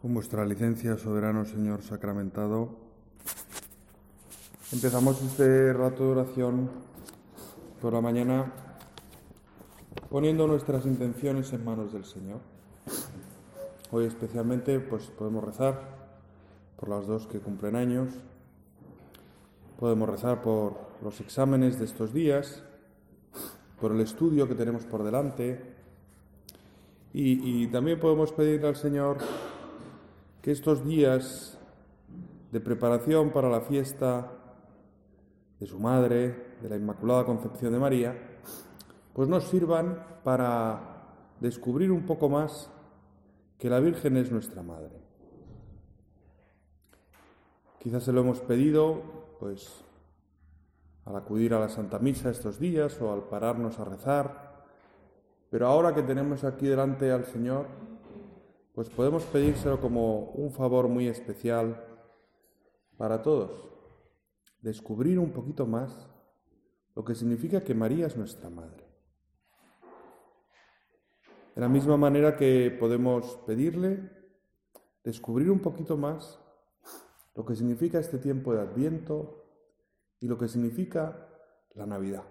Con vuestra licencia, soberano Señor sacramentado, empezamos este rato de oración por la mañana poniendo nuestras intenciones en manos del Señor. Hoy especialmente pues podemos rezar por las dos que cumplen años, podemos rezar por los exámenes de estos días, por el estudio que tenemos por delante. Y, y también podemos pedirle al Señor estos días de preparación para la fiesta de su madre, de la Inmaculada Concepción de María, pues nos sirvan para descubrir un poco más que la Virgen es nuestra madre. Quizás se lo hemos pedido, pues, al acudir a la Santa Misa estos días o al pararnos a rezar, pero ahora que tenemos aquí delante al Señor, pues podemos pedírselo como un favor muy especial para todos, descubrir un poquito más lo que significa que María es nuestra madre. De la misma manera que podemos pedirle descubrir un poquito más lo que significa este tiempo de Adviento y lo que significa la Navidad.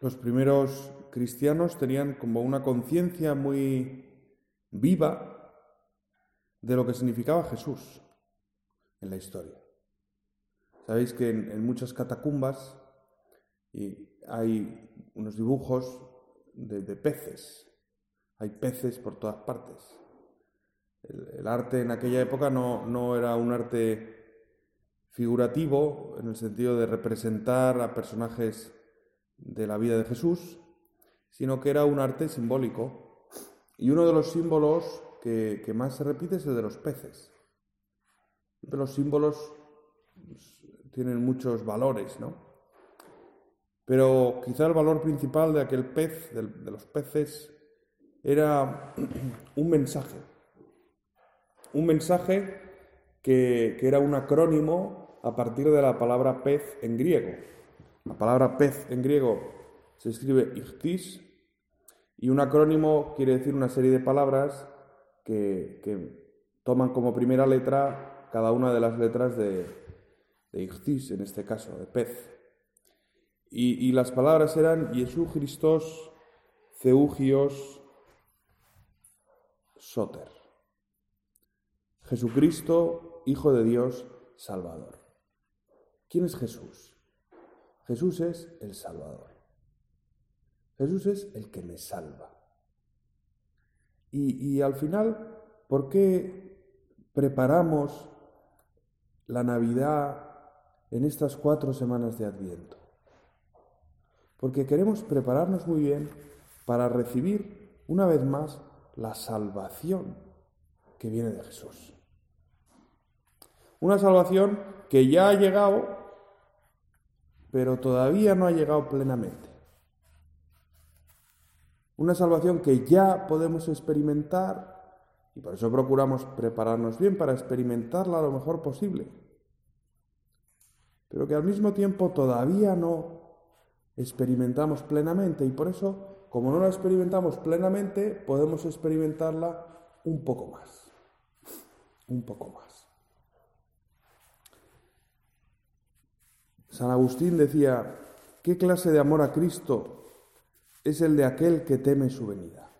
Los primeros cristianos tenían como una conciencia muy viva de lo que significaba Jesús en la historia. Sabéis que en, muchas catacumbas hay unos dibujos de, peces, hay peces por todas partes. El, arte en aquella época no, no era un arte figurativo en el sentido de representar a personajes de la vida de Jesús, sino que era un arte simbólico y uno de los símbolos que, más se repite es el de los peces. los símbolos pues, tienen muchos valores, ¿no? Pero quizá el valor principal de aquel pez, de, los peces, era un mensaje. Un mensaje que, era un acrónimo a partir de la palabra pez en griego. La palabra pez en griego se escribe ichthys, y un acrónimo quiere decir una serie de palabras que, toman como primera letra cada una de las letras de, de en este caso, de pez. Y, las palabras eran Jesús Christos Ceugios Soter. Jesucristo, Hijo de Dios, Salvador. ¿Quién es Jesús? Jesús es el Salvador. Jesús es el que me salva. Y, al final, ¿por qué preparamos la Navidad en estas cuatro semanas de Adviento? Porque queremos prepararnos muy bien para recibir una vez más la salvación que viene de Jesús. Una salvación que ya ha llegado, pero todavía no ha llegado plenamente. Una salvación que ya podemos experimentar y por eso procuramos prepararnos bien para experimentarla lo mejor posible. Pero que al mismo tiempo todavía no experimentamos plenamente y por eso, como no la experimentamos plenamente, podemos experimentarla un poco más. Un poco más. San Agustín decía, ¿qué clase de amor a Cristo es el de aquel que teme su venida.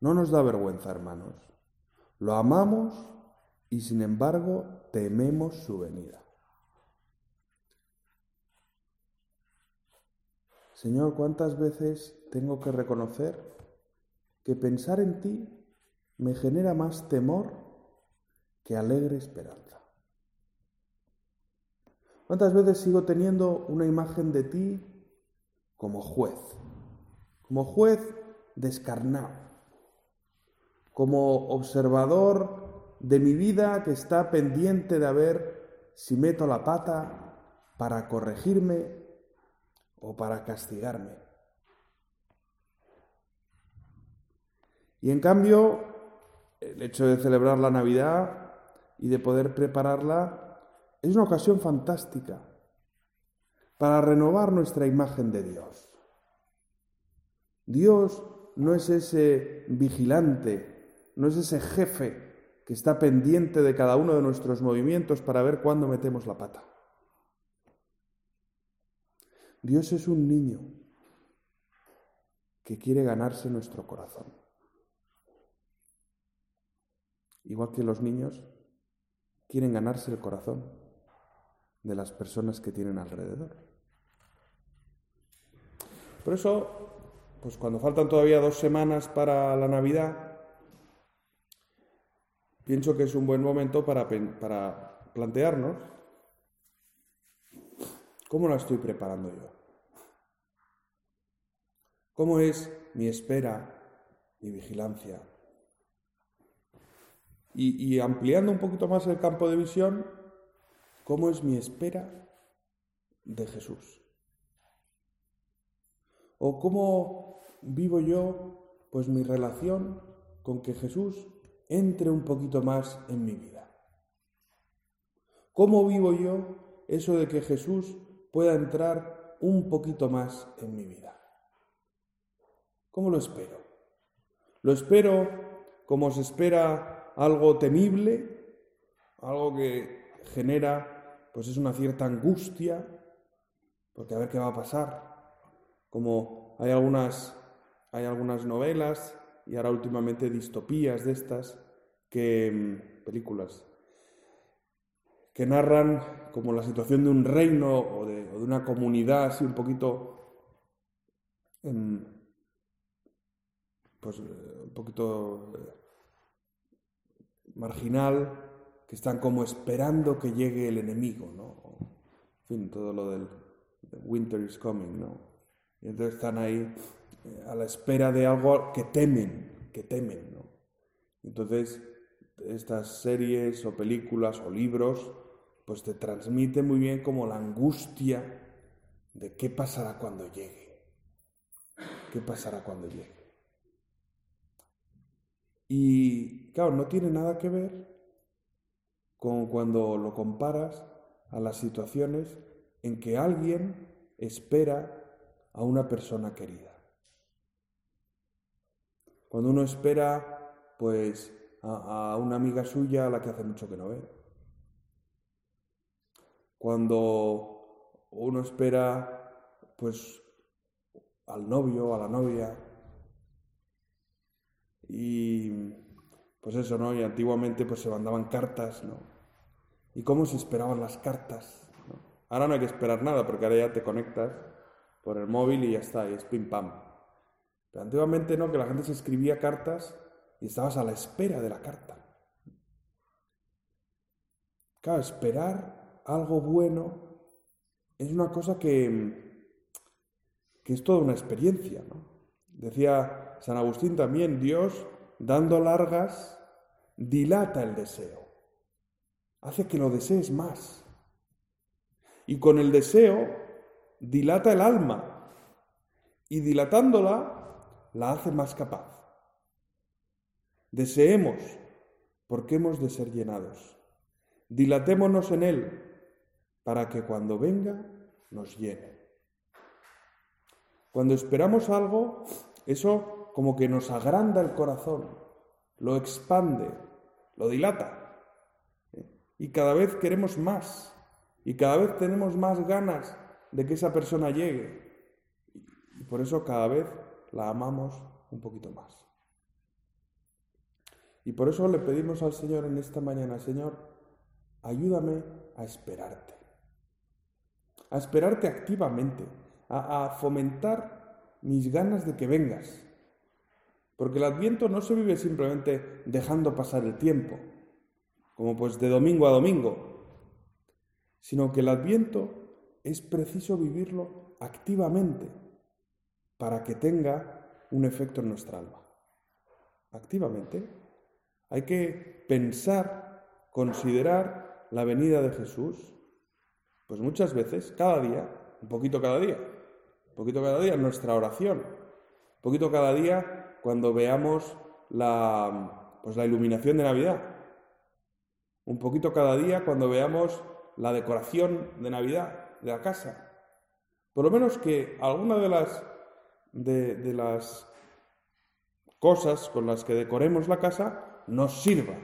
No nos da vergüenza, hermanos. Lo amamos y sin embargo tememos su venida. Señor, ¿cuántas veces tengo que reconocer que pensar en ti me genera más temor que alegre esperanza? ¿Cuántas veces sigo teniendo una imagen de ti como juez? Como juez descarnado, como observador de mi vida que está pendiente de ver si meto la pata para corregirme o para castigarme. Y en cambio, el hecho de celebrar la Navidad y de poder prepararla es una ocasión fantástica para renovar nuestra imagen de Dios. Dios no es ese vigilante no es ese jefe que está pendiente de cada uno de nuestros movimientos para ver cuándo metemos la pata. Dios es un niño que quiere ganarse nuestro corazón. Igual que los niños quieren ganarse el corazón de las personas que tienen alrededor. Por eso, pues cuando faltan todavía dos semanas para la Navidad, pienso que es un buen momento para, para plantearnos cómo la estoy preparando yo. ¿Cómo es mi espera, mi vigilancia? Y, ampliando un poquito más el campo de visión, ¿cómo es mi espera de Jesús? ¿O cómo vivo yo pues mi relación con que Jesús entre un poquito más en mi vida? ¿Cómo vivo yo eso de que Jesús pueda entrar un poquito más en mi vida? ¿Cómo lo espero? ¿Lo espero como se espera algo temible? Algo que genera, pues es una cierta angustia, porque a ver qué va a pasar. Como hay algunas, hay algunas novelas y ahora últimamente distopías de estas, que, mm, películas, que narran como la situación de un reino o de, una comunidad así un poquito en, pues, eh, un poquito eh, marginal, que están como esperando que llegue el enemigo, ¿no? En fin, todo lo del winter is coming, ¿no? Y entonces están ahí a la espera de algo que temen, que temen, ¿no? Entonces, estas series o películas o libros, pues te transmiten muy bien como la angustia de qué pasará cuando llegue. ¿Qué pasará cuando llegue? Y claro, no tiene nada que ver con cuando lo comparas a las situaciones en que alguien espera a una persona querida. Cuando uno espera, pues, a, una amiga suya a la que hace mucho que no ve. Cuando uno espera, pues, al novio, a la novia, y pues eso, ¿no? Y antiguamente pues se mandaban cartas, ¿no? ¿Y cómo se esperaban las cartas? Ahora no hay que esperar nada porque ahora ya te conectas por el móvil y ya está, y es pim pam. Pero antiguamente no, que la gente se escribía cartas y estabas a la espera de la carta. Claro, esperar algo bueno es una cosa que, que es toda una experiencia, ¿no? Decía San Agustín también, Dios, dando largas, dilata el deseo, hace que lo desees más. Y con el deseo dilata el alma y dilatándola la hace más capaz. Deseemos porque hemos de ser llenados. Dilatémonos en Él para que cuando venga nos llene. Cuando esperamos algo, eso como que nos agranda el corazón, lo expande, lo dilata. Y cada vez queremos más. Y cada vez tenemos más ganas de que esa persona llegue. Y por eso cada vez la amamos un poquito más. Y por eso le pedimos al Señor en esta mañana, Señor, ayúdame a esperarte. A esperarte activamente a, fomentar mis ganas de que vengas. Porque el adviento no se vive simplemente dejando pasar el tiempo, como pues de domingo a domingo, sino que el adviento es preciso vivirlo activamente para que tenga un efecto en nuestra alma. Activamente. Hay que pensar, considerar la venida de Jesús, pues muchas veces, cada día, un poquito cada día, un poquito cada día en nuestra oración, un poquito cada día cuando veamos la, pues la iluminación de Navidad, un poquito cada día cuando veamos la decoración de Navidad de la casa. Por lo menos que alguna de las, de, las cosas con las que decoremos la casa nos sirva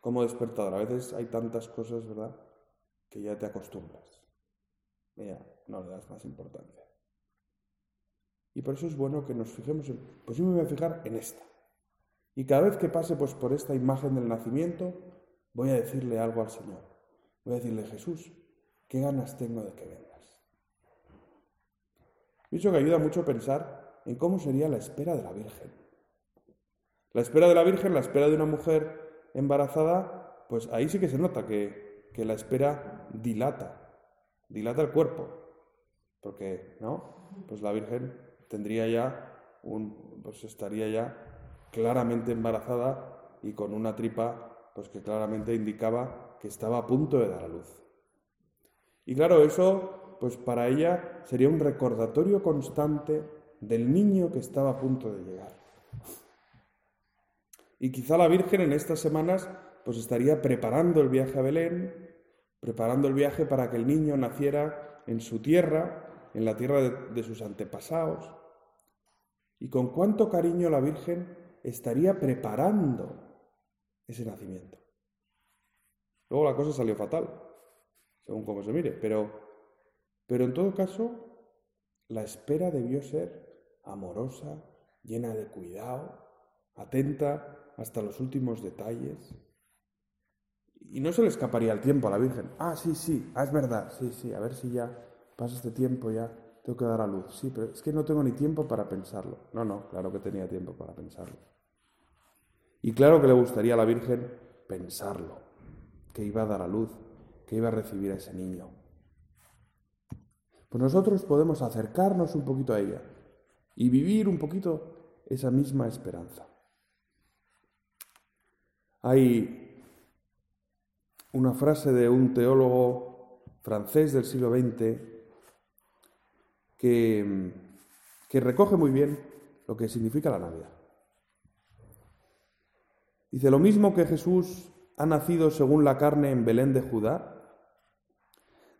como despertador. A veces hay tantas cosas, ¿verdad?, que ya te acostumbras. Ya no le das más importancia. Y por eso es bueno que nos fijemos en, pues yo me voy a fijar en esta. Y cada vez que pase pues, por esta imagen del nacimiento, voy a decirle algo al Señor. Voy a decirle, Jesús, qué ganas tengo de que vengas. Dicho que ayuda mucho pensar en cómo sería la espera de la Virgen. La espera de la Virgen, la espera de una mujer embarazada, pues ahí sí que se nota que, que la espera dilata, dilata el cuerpo, porque, ¿no? Pues la Virgen tendría ya un, pues estaría ya claramente embarazada y con una tripa pues que claramente indicaba que estaba a punto de dar a luz. Y claro, eso pues para ella sería un recordatorio constante del niño que estaba a punto de llegar. Y quizá la Virgen en estas semanas pues estaría preparando el viaje a Belén, preparando el viaje para que el niño naciera en su tierra, en la tierra de, de sus antepasados. Y con cuánto cariño la Virgen estaría preparando ese nacimiento. Luego la cosa salió fatal, según cómo se mire, pero, pero en todo caso, la espera debió ser amorosa, llena de cuidado, atenta hasta los últimos detalles. Y no se le escaparía el tiempo a la Virgen. Ah, sí, sí, ah, es verdad, sí, sí, a ver si ya pasa este tiempo, ya tengo que dar a luz. Sí, pero es que no tengo ni tiempo para pensarlo. No, no, claro que tenía tiempo para pensarlo. Y claro que le gustaría a la Virgen pensarlo, que iba a dar a luz, que iba a recibir a ese niño. Pues nosotros podemos acercarnos un poquito a ella y vivir un poquito esa misma esperanza. Hay una frase de un teólogo francés del siglo XX que, que recoge muy bien lo que significa la Navidad. Dice, lo mismo que Jesús ha nacido según la carne en Belén de Judá,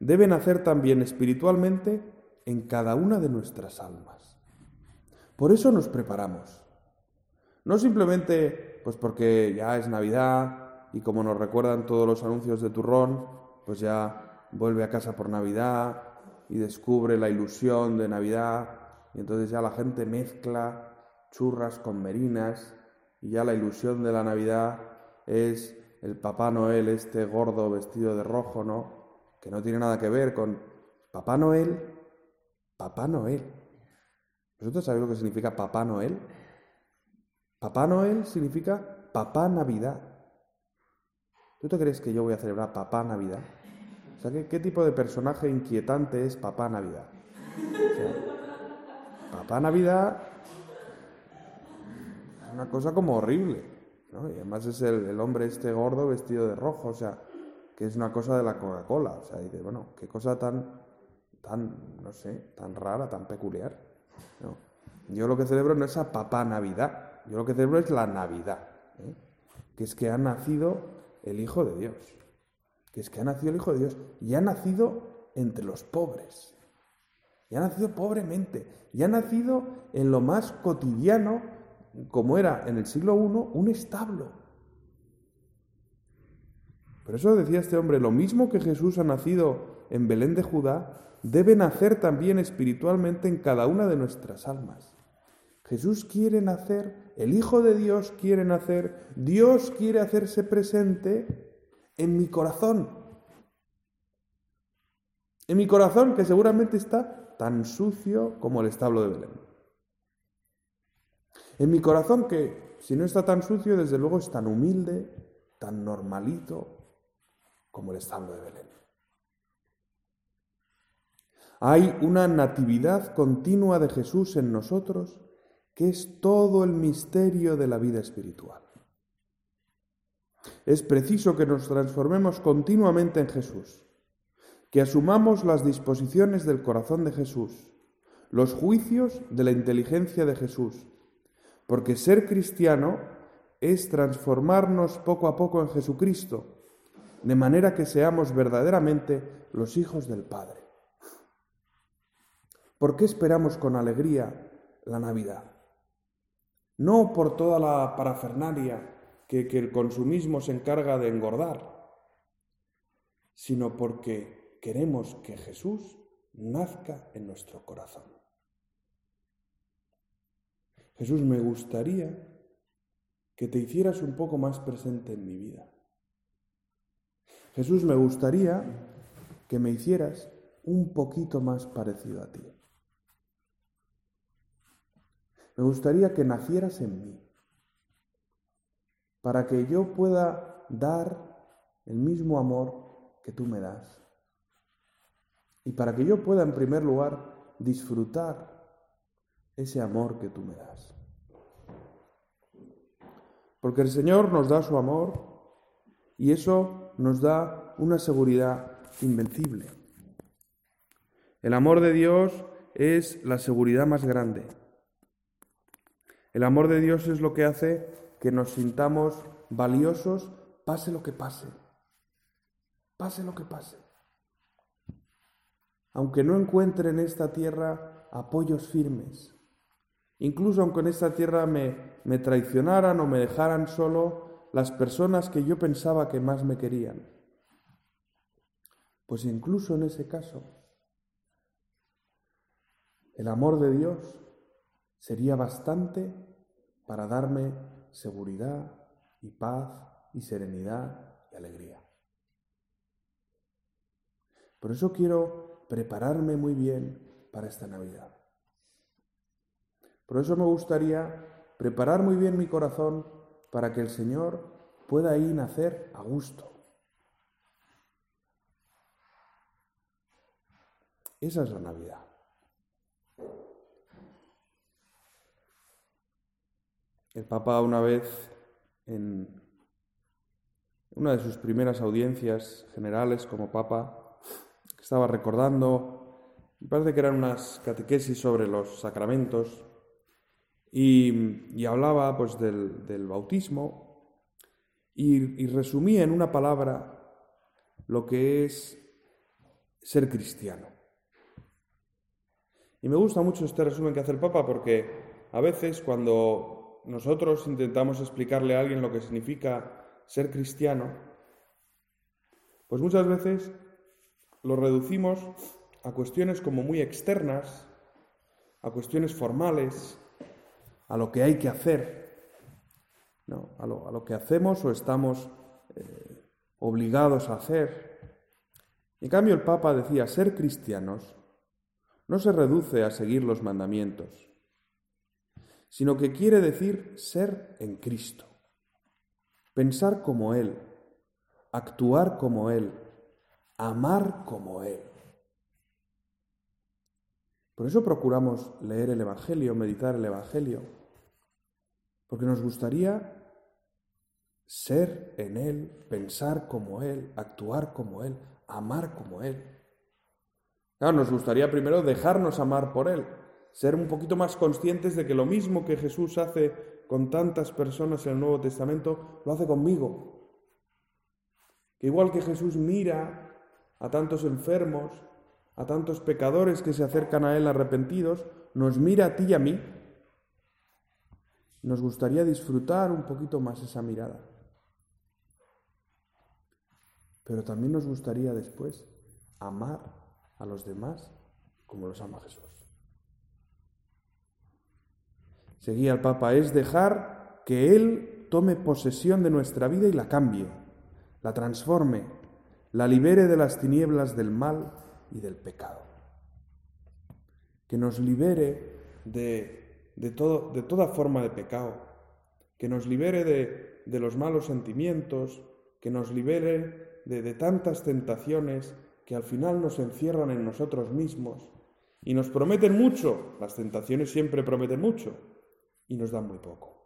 debe nacer también espiritualmente en cada una de nuestras almas. Por eso nos preparamos. No simplemente pues porque ya es Navidad y como nos recuerdan todos los anuncios de turrón, pues ya vuelve a casa por Navidad y descubre la ilusión de Navidad y entonces ya la gente mezcla churras con merinas y ya la ilusión de la Navidad es el Papá Noel, este gordo vestido de rojo, ¿no? Que no tiene nada que ver con Papá Noel, Papá Noel. ¿Vosotros sabéis lo que significa Papá Noel? Papá Noel significa Papá Navidad. ¿Tú te crees que yo voy a celebrar Papá Navidad? O sea, ¿qué, tipo de personaje inquietante es Papá Navidad? Papá Navidad una cosa como horrible. ¿no? Y además es el, hombre este gordo vestido de rojo, o sea, que es una cosa de la Coca-Cola. O sea, dices, bueno, qué cosa tan, tan, no sé, tan rara, tan peculiar. Yo lo que celebro no es a papá Navidad, yo lo que celebro es la Navidad, ¿eh? que es que ha nacido el Hijo de Dios, que es que ha nacido el Hijo de Dios y ha nacido entre los pobres, y ha nacido pobremente, y ha nacido en lo más cotidiano como era en el siglo I, un establo. Por eso decía este hombre, lo mismo que Jesús ha nacido en Belén de Judá, debe nacer también espiritualmente en cada una de nuestras almas. Jesús quiere nacer, el Hijo de Dios quiere nacer, Dios quiere hacerse presente en mi corazón. En mi corazón que seguramente está tan sucio como el establo de Belén. En mi corazón que, si no está tan sucio, desde luego es tan humilde, tan normalito como el de Belén. Hay una natividad continua de Jesús en nosotros que es todo el misterio de la vida espiritual. Es preciso que nos transformemos continuamente en Jesús, que asumamos las disposiciones del corazón de Jesús, los juicios de la inteligencia de Jesús, porque ser cristiano es transformarnos poco a poco en Jesucristo, de manera que seamos verdaderamente los hijos del Padre. ¿Por qué esperamos con alegría la Navidad? no por toda la parafernalia que, el consumismo se encarga de engordar, sino porque queremos que Jesús nazca en nuestro corazón. Jesús, me gustaría que te hicieras un poco más presente en mi vida. Jesús, me gustaría que me hicieras un poquito más parecido a ti. Me gustaría que nacieras en mí, para que yo pueda dar el mismo amor que tú me das. Y para que yo pueda, en primer lugar, disfrutar ese amor que tú me das. Porque el Señor nos da su amor y eso nos da una seguridad invencible. El amor de Dios es la seguridad más grande. El amor de Dios es lo que hace que nos sintamos valiosos pase lo que pase. Pase lo que pase. Aunque no encuentre en esta tierra apoyos firmes, Incluso aunque en esta tierra me, me traicionaran o me dejaran solo las personas que yo pensaba que más me querían. Pues incluso en ese caso, el amor de Dios sería bastante para darme seguridad y paz y serenidad y alegría. Por eso quiero prepararme muy bien para esta Navidad. Por eso me gustaría preparar muy bien mi corazón para que el Señor pueda ahí nacer a gusto. Esa es la Navidad. El Papa una vez en una de sus primeras audiencias generales como Papa estaba recordando, me parece que eran unas catequesis sobre los sacramentos, y, hablaba pues del, bautismo y, y, resumía en una palabra lo que es ser cristiano. Y me gusta mucho este resumen que hace el Papa porque a veces cuando nosotros intentamos explicarle a alguien lo que significa ser cristiano, pues muchas veces lo reducimos a cuestiones como muy externas, a cuestiones formales, a lo que hay que hacer, a, lo, que hacemos o estamos eh, obligados a hacer. En cambio, el Papa decía, ser cristianos no se reduce a seguir los mandamientos, sino que quiere decir ser en Cristo, pensar como Él, actuar como Él, amar como Él. Por eso procuramos leer el Evangelio, meditar el Evangelio, porque nos gustaría ser en Él, pensar como Él, actuar como Él, amar como Él. Claro, nos gustaría primero dejarnos amar por Él, ser un poquito más conscientes de que lo mismo que Jesús hace con tantas personas en el Nuevo Testamento, lo hace conmigo. Que igual que Jesús mira a tantos enfermos, a tantos pecadores que se acercan a Él arrepentidos, nos mira a ti y a mí nos gustaría disfrutar un poquito más esa mirada. Pero también nos gustaría después amar a los demás como los ama Jesús. Seguía el Papa, es dejar que Él tome posesión de nuestra vida y la cambie, la transforme, la libere de las tinieblas del mal y del pecado. Que nos libere de de, todo, de toda forma de pecado, que nos libere de, de los malos sentimientos, que nos libere de, de tantas tentaciones que al final nos encierran en nosotros mismos y nos prometen mucho, las tentaciones siempre prometen mucho y nos dan muy poco.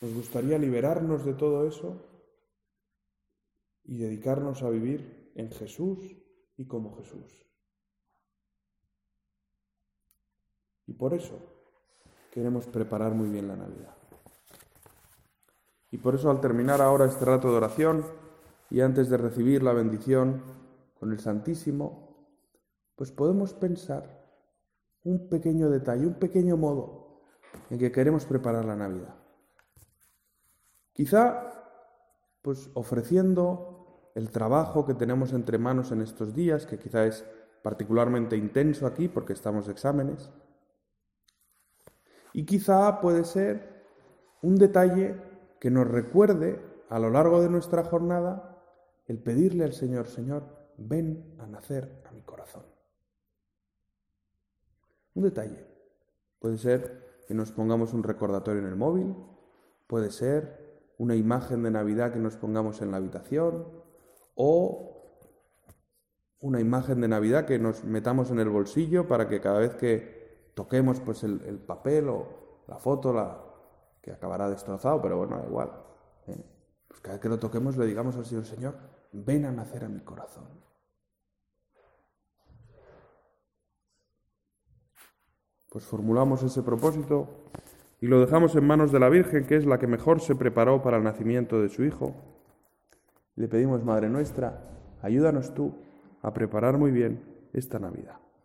Nos gustaría liberarnos de todo eso y dedicarnos a vivir en Jesús y como Jesús. Por eso queremos preparar muy bien la Navidad. Y por eso al terminar ahora este rato de oración y antes de recibir la bendición con el Santísimo, pues podemos pensar un pequeño detalle, un pequeño modo en que queremos preparar la Navidad. Quizá, pues ofreciendo el trabajo que tenemos entre manos en estos días, que quizá es particularmente intenso aquí porque estamos de exámenes. Y quizá puede ser un detalle que nos recuerde a lo largo de nuestra jornada el pedirle al Señor, Señor, ven a nacer a mi corazón. Un detalle. Puede ser que nos pongamos un recordatorio en el móvil, puede ser una imagen de Navidad que nos pongamos en la habitación o una imagen de Navidad que nos metamos en el bolsillo para que cada vez que toquemos pues el, papel o la foto, la, que acabará destrozado, pero bueno, da igual. ¿eh? Pues cada vez que lo toquemos le digamos al Señor, Señor, ven a nacer a mi corazón. Pues formulamos ese propósito y lo dejamos en manos de la Virgen, que es la que mejor se preparó para el nacimiento de su Hijo. Le pedimos, Madre nuestra, ayúdanos tú a preparar muy bien esta Navidad.